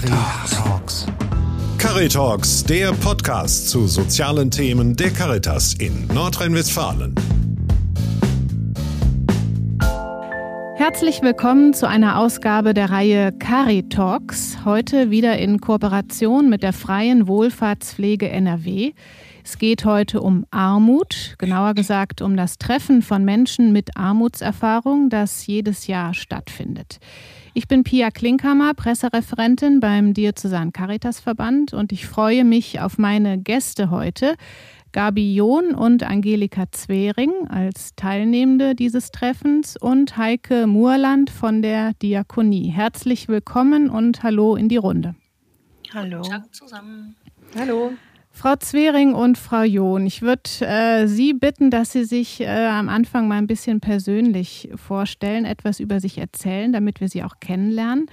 Caritalks. Caritalks, der Podcast zu sozialen Themen der Caritas in Nordrhein-Westfalen. Herzlich willkommen zu einer Ausgabe der Reihe Caritalks. Heute wieder in Kooperation mit der Freien Wohlfahrtspflege NRW. Es geht heute um Armut, genauer gesagt um das Treffen von Menschen mit Armutserfahrung, das jedes Jahr stattfindet. Ich bin Pia Klinkhammer, Pressereferentin beim Diözesan Caritas Verband und ich freue mich auf meine Gäste heute. Gabi John und Angelika Zwering als Teilnehmende dieses Treffens und Heike Muerland von der Diakonie. Herzlich willkommen und hallo in die Runde. Hallo. Tag zusammen. Hallo. Frau Zwering und Frau John, ich würde äh, Sie bitten, dass Sie sich äh, am Anfang mal ein bisschen persönlich vorstellen, etwas über sich erzählen, damit wir Sie auch kennenlernen.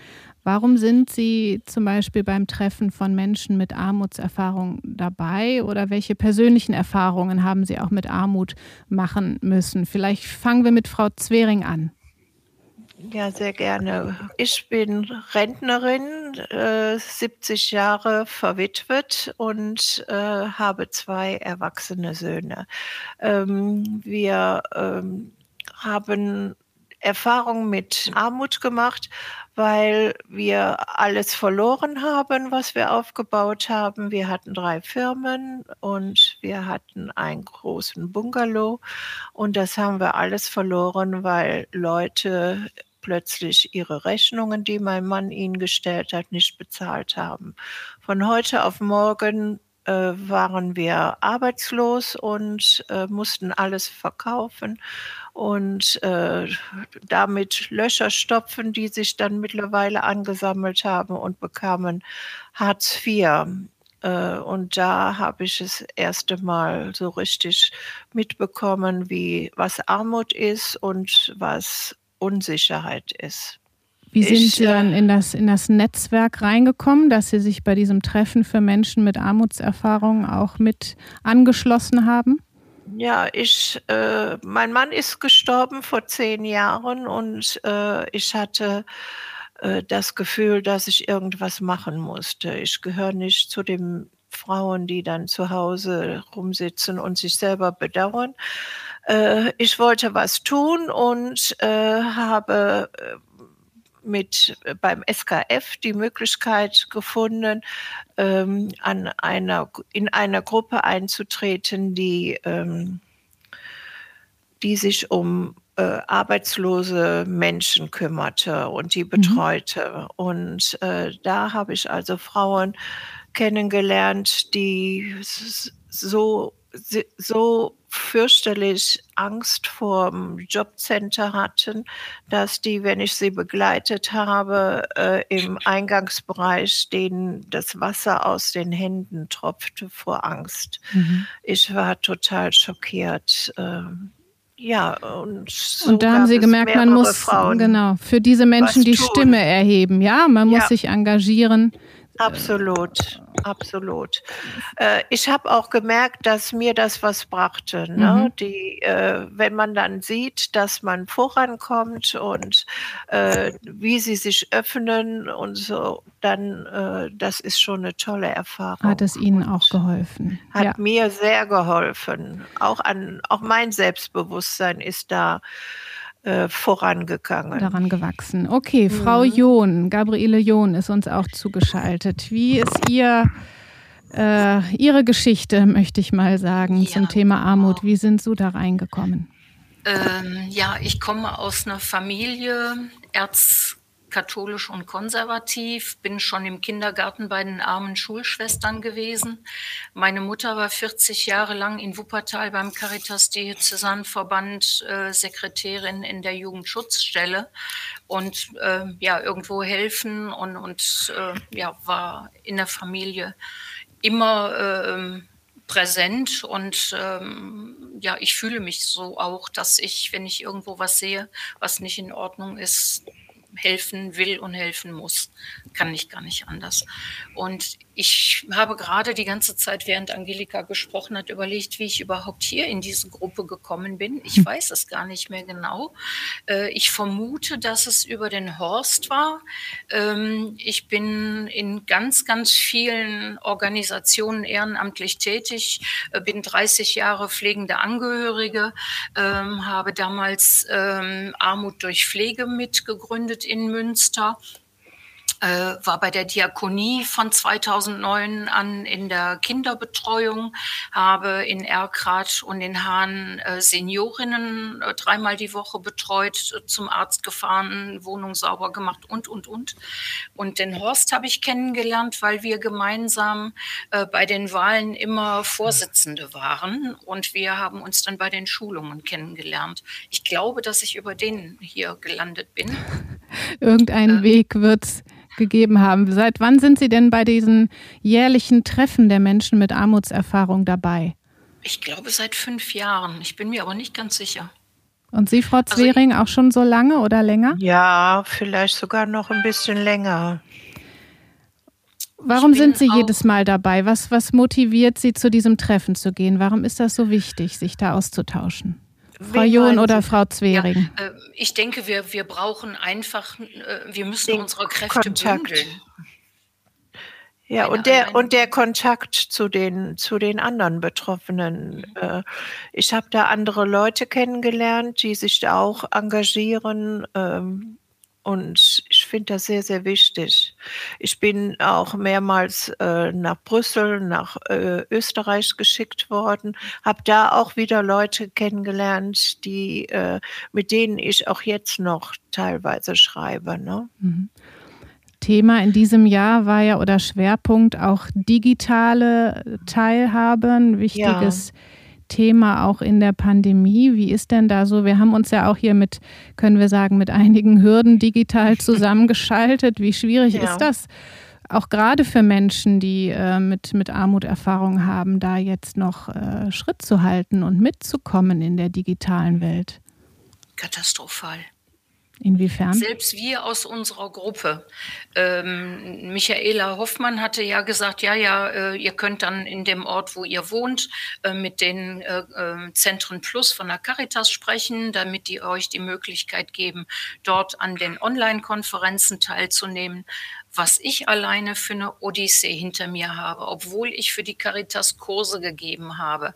Warum sind Sie zum Beispiel beim Treffen von Menschen mit Armutserfahrung dabei oder welche persönlichen Erfahrungen haben Sie auch mit Armut machen müssen? Vielleicht fangen wir mit Frau Zwering an. Ja, sehr gerne. Ich bin Rentnerin, äh, 70 Jahre verwitwet und äh, habe zwei erwachsene Söhne. Ähm, wir ähm, haben Erfahrung mit Armut gemacht, weil wir alles verloren haben, was wir aufgebaut haben. Wir hatten drei Firmen und wir hatten einen großen Bungalow und das haben wir alles verloren, weil Leute plötzlich ihre Rechnungen, die mein Mann ihnen gestellt hat, nicht bezahlt haben. Von heute auf morgen äh, waren wir arbeitslos und äh, mussten alles verkaufen und äh, damit Löcher stopfen, die sich dann mittlerweile angesammelt haben und bekamen Hartz IV. Äh, und da habe ich das erste Mal so richtig mitbekommen, wie was Armut ist und was Unsicherheit ist. Wie sind ich, Sie dann äh, in das, in das Netzwerk reingekommen, dass Sie sich bei diesem Treffen für Menschen mit Armutserfahrungen auch mit angeschlossen haben? Ja, ich, äh, mein Mann ist gestorben vor zehn Jahren und äh, ich hatte äh, das Gefühl, dass ich irgendwas machen musste. Ich gehöre nicht zu den Frauen, die dann zu Hause rumsitzen und sich selber bedauern, äh, ich wollte was tun und äh, habe äh, mit beim SKF die Möglichkeit gefunden, ähm, an einer, in einer Gruppe einzutreten, die, ähm, die sich um äh, arbeitslose Menschen kümmerte und die mhm. betreute. Mhm. Und äh, da habe ich also Frauen kennengelernt, die so, so fürchterlich Angst vor dem Jobcenter hatten, dass die, wenn ich sie begleitet habe, äh, im Eingangsbereich denen das Wasser aus den Händen tropfte vor Angst. Mhm. Ich war total schockiert. Äh, ja, und, so und da haben Sie gemerkt, man muss Frauen genau für diese Menschen die tun. Stimme erheben. Ja, man muss ja. sich engagieren. Absolut, absolut. Äh, ich habe auch gemerkt, dass mir das was brachte. Ne? Mhm. Die, äh, wenn man dann sieht, dass man vorankommt und äh, wie sie sich öffnen und so, dann äh, das ist schon eine tolle Erfahrung. Hat es Ihnen auch geholfen? Hat ja. mir sehr geholfen. Auch an, auch mein Selbstbewusstsein ist da äh, vorangegangen. Daran gewachsen. Okay, mhm. Frau John, Gabriele John ist uns auch zugeschaltet. Wie ist Ihr, äh, Ihre Geschichte, möchte ich mal sagen, ja, zum Thema Armut? Wie sind Sie da reingekommen? Ähm, ja, ich komme aus einer Familie, Erz katholisch und konservativ, bin schon im Kindergarten bei den armen Schulschwestern gewesen. Meine Mutter war 40 Jahre lang in Wuppertal beim Caritas Diözesanverband äh, Sekretärin in der Jugendschutzstelle und äh, ja, irgendwo helfen und, und äh, ja, war in der Familie immer äh, präsent und ähm, ja, ich fühle mich so auch, dass ich, wenn ich irgendwo was sehe, was nicht in Ordnung ist, helfen will und helfen muss. Kann ich gar nicht anders. Und ich habe gerade die ganze Zeit, während Angelika gesprochen hat, überlegt, wie ich überhaupt hier in diese Gruppe gekommen bin. Ich hm. weiß es gar nicht mehr genau. Äh, ich vermute, dass es über den Horst war. Ähm, ich bin in ganz, ganz vielen Organisationen ehrenamtlich tätig, äh, bin 30 Jahre pflegende Angehörige, ähm, habe damals ähm, Armut durch Pflege mitgegründet in Münster äh, war bei der Diakonie von 2009 an in der Kinderbetreuung, habe in Erkrath und in Hahn äh, Seniorinnen äh, dreimal die Woche betreut, äh, zum Arzt gefahren, Wohnung sauber gemacht und, und, und. Und den Horst habe ich kennengelernt, weil wir gemeinsam äh, bei den Wahlen immer Vorsitzende waren und wir haben uns dann bei den Schulungen kennengelernt. Ich glaube, dass ich über den hier gelandet bin. Irgendein äh, Weg wird gegeben haben. Seit wann sind Sie denn bei diesen jährlichen Treffen der Menschen mit Armutserfahrung dabei? Ich glaube seit fünf Jahren. Ich bin mir aber nicht ganz sicher. Und Sie, Frau also Zwering, also auch schon so lange oder länger? Ja, vielleicht sogar noch ein bisschen länger. Warum sind Sie jedes Mal dabei? Was, was motiviert Sie, zu diesem Treffen zu gehen? Warum ist das so wichtig, sich da auszutauschen? Frau John oder Frau Zwering? Ja, äh, ich denke, wir, wir brauchen einfach, äh, wir müssen Den unsere Kräfte Kontakt. bündeln. Ja, und der, und der Kontakt zu den, zu den anderen Betroffenen. Mhm. Äh, ich habe da andere Leute kennengelernt, die sich auch engagieren. Ähm, und ich finde das sehr, sehr wichtig. Ich bin auch mehrmals äh, nach Brüssel, nach äh, Österreich geschickt worden, habe da auch wieder Leute kennengelernt, die, äh, mit denen ich auch jetzt noch teilweise schreibe. Ne? Mhm. Thema in diesem Jahr war ja oder Schwerpunkt auch digitale Teilhabe, ein wichtiges ja Thema auch in der Pandemie. Wie ist denn da so? Wir haben uns ja auch hier mit, können wir sagen, mit einigen Hürden digital zusammengeschaltet. Wie schwierig ja. ist das? Auch gerade für Menschen, die äh, mit, mit Armuterfahrung haben, da jetzt noch äh, Schritt zu halten und mitzukommen in der digitalen Welt. Katastrophal. Inwiefern? Selbst wir aus unserer Gruppe. Ähm, Michaela Hoffmann hatte ja gesagt, ja, ja, äh, ihr könnt dann in dem Ort, wo ihr wohnt, äh, mit den äh, Zentren Plus von der Caritas sprechen, damit die euch die Möglichkeit geben, dort an den Online-Konferenzen teilzunehmen. Was ich alleine für eine Odyssee hinter mir habe, obwohl ich für die Caritas Kurse gegeben habe.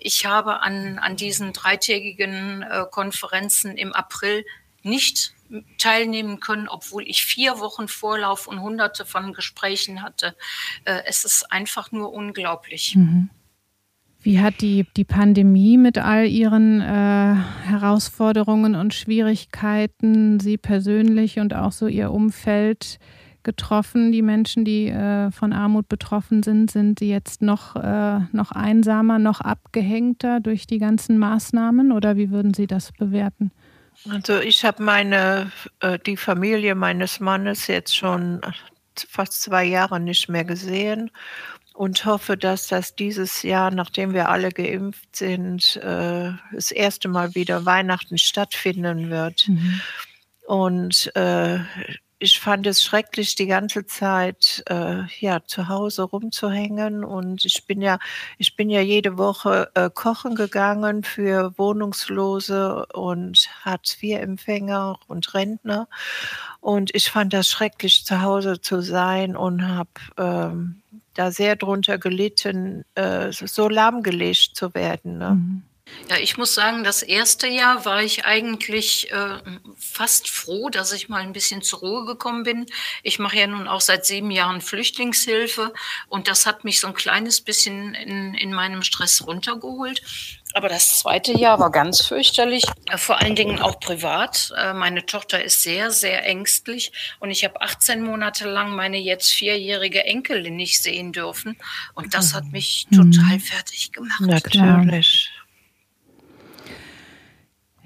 Ich habe an, an diesen dreitägigen Konferenzen im April nicht teilnehmen können, obwohl ich vier Wochen Vorlauf und hunderte von Gesprächen hatte. Äh, es ist einfach nur unglaublich. Mhm. Wie hat die, die Pandemie mit all ihren äh, Herausforderungen und Schwierigkeiten Sie persönlich und auch so Ihr Umfeld getroffen? Die Menschen, die äh, von Armut betroffen sind, sind sie jetzt noch, äh, noch einsamer, noch abgehängter durch die ganzen Maßnahmen oder wie würden Sie das bewerten? Also ich habe meine, äh, die Familie meines Mannes jetzt schon fast zwei Jahre nicht mehr gesehen und hoffe, dass das dieses Jahr, nachdem wir alle geimpft sind, äh, das erste Mal wieder Weihnachten stattfinden wird. Mhm. Und äh, ich fand es schrecklich, die ganze Zeit äh, ja zu Hause rumzuhängen. Und ich bin ja, ich bin ja jede Woche äh, kochen gegangen für Wohnungslose und Hartz-IV-Empfänger und Rentner. Und ich fand das schrecklich, zu Hause zu sein und habe ähm, da sehr drunter gelitten, äh, so lahmgelegt zu werden. Ne? Mhm. Ja, ich muss sagen, das erste Jahr war ich eigentlich äh, fast froh, dass ich mal ein bisschen zur Ruhe gekommen bin. Ich mache ja nun auch seit sieben Jahren Flüchtlingshilfe und das hat mich so ein kleines bisschen in, in meinem Stress runtergeholt. Aber das zweite Jahr war ganz fürchterlich, vor allen Dingen auch privat. Äh, meine Tochter ist sehr, sehr ängstlich und ich habe 18 Monate lang meine jetzt vierjährige Enkelin nicht sehen dürfen und das hat mich total fertig gemacht. Natürlich.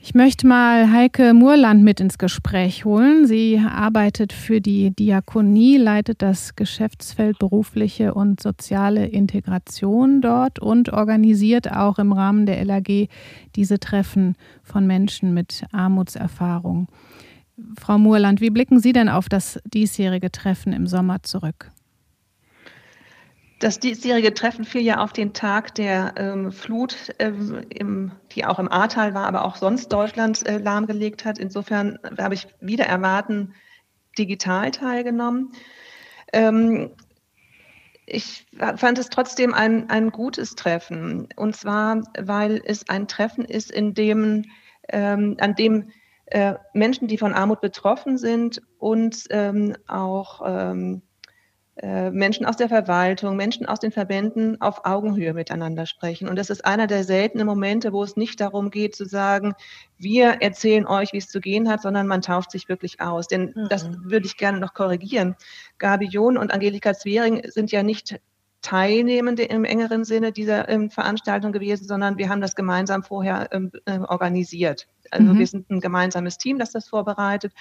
Ich möchte mal Heike Murland mit ins Gespräch holen. Sie arbeitet für die Diakonie, leitet das Geschäftsfeld berufliche und soziale Integration dort und organisiert auch im Rahmen der LAG diese Treffen von Menschen mit Armutserfahrung. Frau Murland, wie blicken Sie denn auf das diesjährige Treffen im Sommer zurück? Das diesjährige Treffen fiel ja auf den Tag der ähm, Flut, ähm, im, die auch im Ahrtal war, aber auch sonst Deutschland äh, lahmgelegt hat. Insofern habe ich wieder erwarten digital teilgenommen. Ähm, ich fand es trotzdem ein, ein gutes Treffen. Und zwar, weil es ein Treffen ist, in dem, ähm, an dem äh, Menschen, die von Armut betroffen sind und ähm, auch ähm, äh, Menschen aus der Verwaltung, Menschen aus den Verbänden auf Augenhöhe miteinander sprechen. Und das ist einer der seltenen Momente, wo es nicht darum geht zu sagen, wir erzählen euch, wie es zu gehen hat, sondern man tauscht sich wirklich aus. Denn mhm. das würde ich gerne noch korrigieren. Gabi John und Angelika Zwering sind ja nicht Teilnehmende im engeren Sinne dieser ähm, Veranstaltung gewesen, sondern wir haben das gemeinsam vorher ähm, äh, organisiert. Also mhm. wir sind ein gemeinsames Team, das das vorbereitet.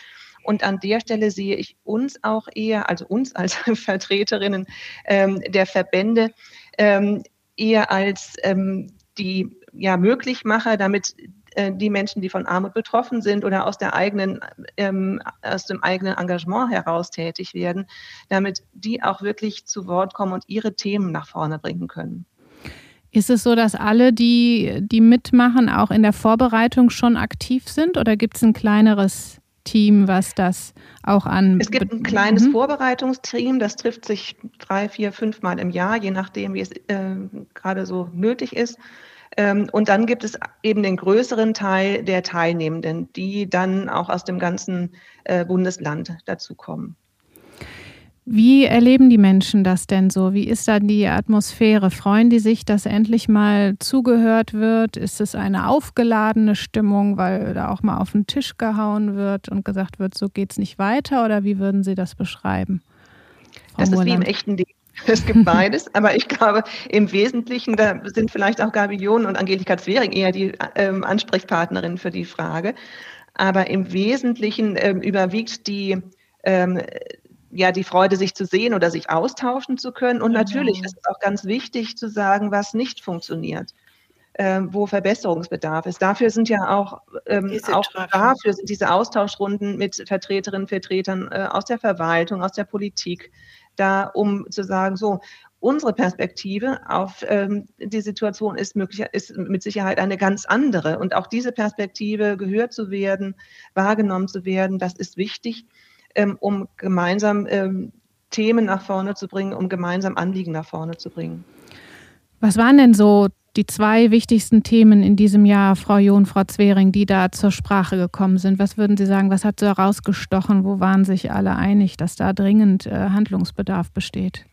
Und an der Stelle sehe ich uns auch eher, also uns als Vertreterinnen ähm, der Verbände, ähm, eher als ähm, die ja, Möglichmacher, damit äh, die Menschen, die von Armut betroffen sind oder aus, der eigenen, ähm, aus dem eigenen Engagement heraus tätig werden, damit die auch wirklich zu Wort kommen und ihre Themen nach vorne bringen können. Ist es so, dass alle, die, die mitmachen, auch in der Vorbereitung schon aktiv sind oder gibt es ein kleineres Team, was das auch an. Es gibt ein kleines mhm. Vorbereitungsteam, das trifft sich drei, vier, fünf Mal im Jahr, je nachdem, wie es äh, gerade so nötig ist. Ähm, und dann gibt es eben den größeren Teil der Teilnehmenden, die dann auch aus dem ganzen äh, Bundesland dazukommen. Wie erleben die Menschen das denn so? Wie ist da die Atmosphäre? Freuen die sich, dass endlich mal zugehört wird? Ist es eine aufgeladene Stimmung, weil da auch mal auf den Tisch gehauen wird und gesagt wird, so geht es nicht weiter? Oder wie würden Sie das beschreiben? Frau das Murland? ist wie im echten Leben. Es gibt beides, aber ich glaube, im Wesentlichen, da sind vielleicht auch Gabi John und Angelika Zwering eher die ähm, Ansprechpartnerinnen für die Frage. Aber im Wesentlichen ähm, überwiegt die ähm, ja die Freude, sich zu sehen oder sich austauschen zu können. Und natürlich mhm. ist es auch ganz wichtig zu sagen, was nicht funktioniert, äh, wo Verbesserungsbedarf ist. Dafür sind ja auch, ähm, auch dafür sind diese Austauschrunden mit Vertreterinnen, Vertretern äh, aus der Verwaltung, aus der Politik, da um zu sagen, so, unsere Perspektive auf ähm, die Situation ist, möglich, ist mit Sicherheit eine ganz andere. Und auch diese Perspektive gehört zu werden, wahrgenommen zu werden, das ist wichtig ähm, um gemeinsam ähm, Themen nach vorne zu bringen, um gemeinsam Anliegen nach vorne zu bringen. Was waren denn so die zwei wichtigsten Themen in diesem Jahr, Frau John, Frau Zwering, die da zur Sprache gekommen sind? Was würden Sie sagen, was hat so herausgestochen? Wo waren sich alle einig, dass da dringend äh, Handlungsbedarf besteht?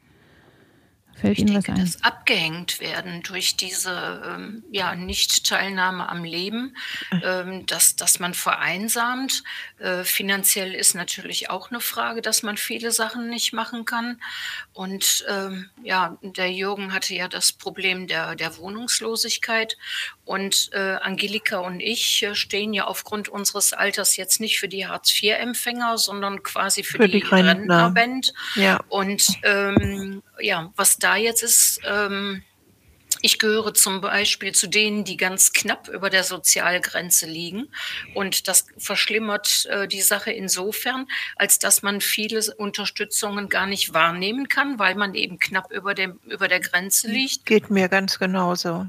Fällt ich Ihnen denke, was ein? das abgehängt werden durch diese ähm, ja, Nicht-Teilnahme am Leben, ähm, dass, dass man vereinsamt. Äh, finanziell ist natürlich auch eine Frage, dass man viele Sachen nicht machen kann. Und ähm, ja, der Jürgen hatte ja das Problem der, der Wohnungslosigkeit. Und äh, Angelika und ich äh, stehen ja aufgrund unseres Alters jetzt nicht für die Hartz-IV-Empfänger, sondern quasi für, für die, die Rentnerband. Ja. Und ähm, ja, was da jetzt ist, ähm, ich gehöre zum Beispiel zu denen, die ganz knapp über der Sozialgrenze liegen. Und das verschlimmert äh, die Sache insofern, als dass man viele Unterstützungen gar nicht wahrnehmen kann, weil man eben knapp über, dem, über der Grenze liegt. Geht mir ganz genauso.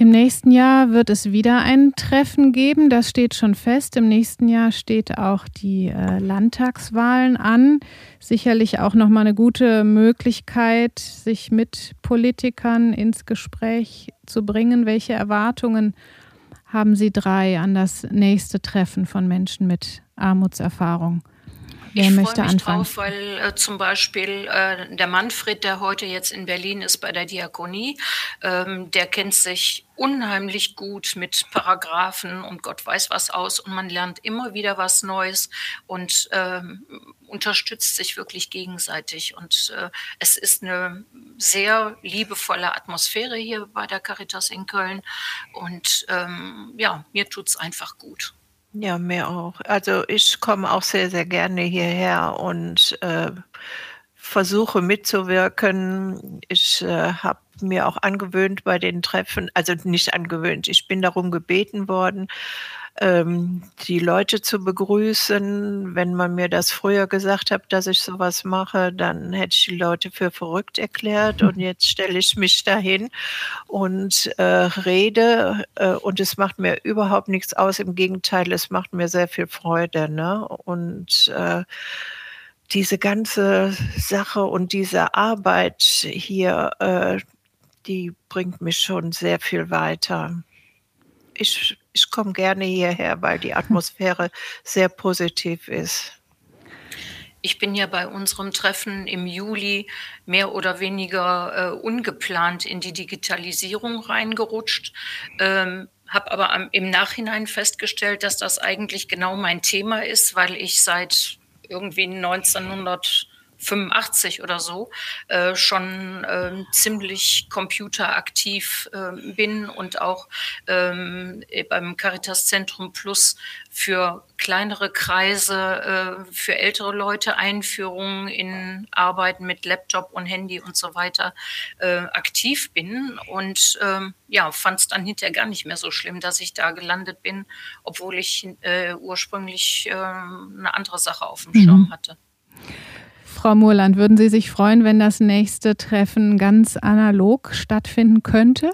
Im nächsten Jahr wird es wieder ein Treffen geben, das steht schon fest. Im nächsten Jahr steht auch die äh, Landtagswahlen an. Sicherlich auch nochmal eine gute Möglichkeit, sich mit Politikern ins Gespräch zu bringen. Welche Erwartungen haben Sie drei an das nächste Treffen von Menschen mit Armutserfahrung? Wer ich möchte mich anfangen? drauf, weil äh, zum Beispiel äh, der Manfred, der heute jetzt in Berlin ist bei der Diakonie, ähm, der kennt sich unheimlich gut mit Paragraphen und Gott weiß was aus und man lernt immer wieder was Neues und ähm, unterstützt sich wirklich gegenseitig. Und äh, es ist eine sehr liebevolle Atmosphäre hier bei der Caritas in Köln und ähm, ja, mir tut es einfach gut. Ja, mir auch. Also ich komme auch sehr, sehr gerne hierher und äh, versuche mitzuwirken. Ich äh, habe mir auch angewöhnt bei den Treffen, also nicht angewöhnt, ich bin darum gebeten worden, ähm, die Leute zu begrüßen. Wenn man mir das früher gesagt hat, dass ich sowas mache, dann hätte ich die Leute für verrückt erklärt. Und jetzt stelle ich mich dahin und äh, rede. Äh, und es macht mir überhaupt nichts aus. Im Gegenteil, es macht mir sehr viel Freude. Ne? Und äh, diese ganze Sache und diese Arbeit hier, äh, die bringt mich schon sehr viel weiter. Ich, ich komme gerne hierher, weil die Atmosphäre sehr positiv ist. Ich bin ja bei unserem Treffen im Juli mehr oder weniger äh, ungeplant in die Digitalisierung reingerutscht. Ähm, habe aber am, im Nachhinein festgestellt, dass das eigentlich genau mein Thema ist, weil ich seit irgendwie 1900 85 oder so äh, schon äh, ziemlich computeraktiv äh, bin und auch ähm, beim Caritas Zentrum Plus für kleinere Kreise, äh, für ältere Leute Einführungen in Arbeiten mit Laptop und Handy und so weiter äh, aktiv bin und ähm, ja, fand es dann hinterher gar nicht mehr so schlimm, dass ich da gelandet bin, obwohl ich äh, ursprünglich eine andere Sache auf dem mhm. Schirm hatte. Frau Murland, würden Sie sich freuen, wenn das nächste Treffen ganz analog stattfinden könnte?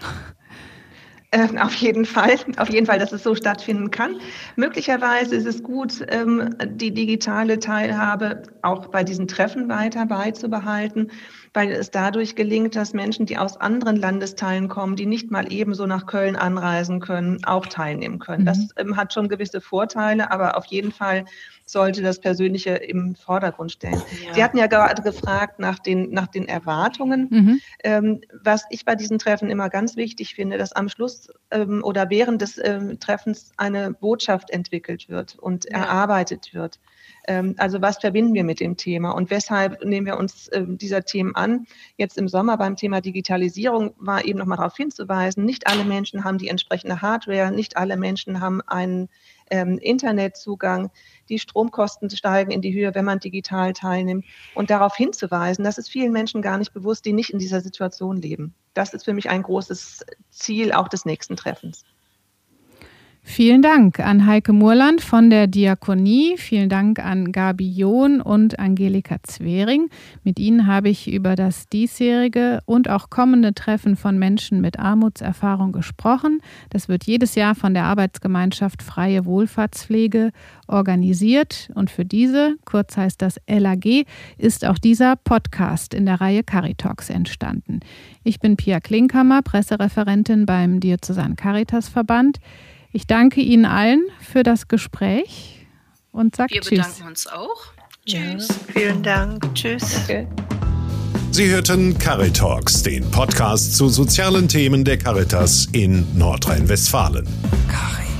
Ähm, auf jeden Fall, auf jeden Fall, dass es so stattfinden kann. Möglicherweise ist es gut, ähm, die digitale Teilhabe auch bei diesen Treffen weiter beizubehalten, weil es dadurch gelingt, dass Menschen, die aus anderen Landesteilen kommen, die nicht mal ebenso nach Köln anreisen können, auch teilnehmen können. Mhm. Das ähm, hat schon gewisse Vorteile, aber auf jeden Fall sollte das Persönliche im Vordergrund stellen. Ja. Sie hatten ja gerade gefragt nach den, nach den Erwartungen. Mhm. Ähm, was ich bei diesen Treffen immer ganz wichtig finde, dass am Schluss ähm, oder während des ähm, Treffens eine Botschaft entwickelt wird und ja. erarbeitet wird. Ähm, also was verbinden wir mit dem Thema und weshalb nehmen wir uns ähm, dieser Themen an? Jetzt im Sommer beim Thema Digitalisierung war eben nochmal darauf hinzuweisen, nicht alle Menschen haben die entsprechende Hardware, nicht alle Menschen haben einen ähm, Internetzugang. Die Stromkosten steigen in die Höhe, wenn man digital teilnimmt. Und darauf hinzuweisen, das ist vielen Menschen gar nicht bewusst, die nicht in dieser Situation leben. Das ist für mich ein großes Ziel auch des nächsten Treffens. Vielen Dank an Heike Murland von der Diakonie. Vielen Dank an Gabi John und Angelika Zwering. Mit Ihnen habe ich über das diesjährige und auch kommende Treffen von Menschen mit Armutserfahrung gesprochen. Das wird jedes Jahr von der Arbeitsgemeinschaft Freie Wohlfahrtspflege organisiert. Und für diese, kurz heißt das LAG, ist auch dieser Podcast in der Reihe Caritalks entstanden. Ich bin Pia Klinkhammer, Pressereferentin beim Diözesan Caritas Verband. Ich danke Ihnen allen für das Gespräch und sage Tschüss. Wir bedanken uns auch. Tschüss. Ja. Vielen Dank. Tschüss. Okay. Sie hörten Caritalks, den Podcast zu sozialen Themen der Caritas in Nordrhein-Westfalen. Caritas.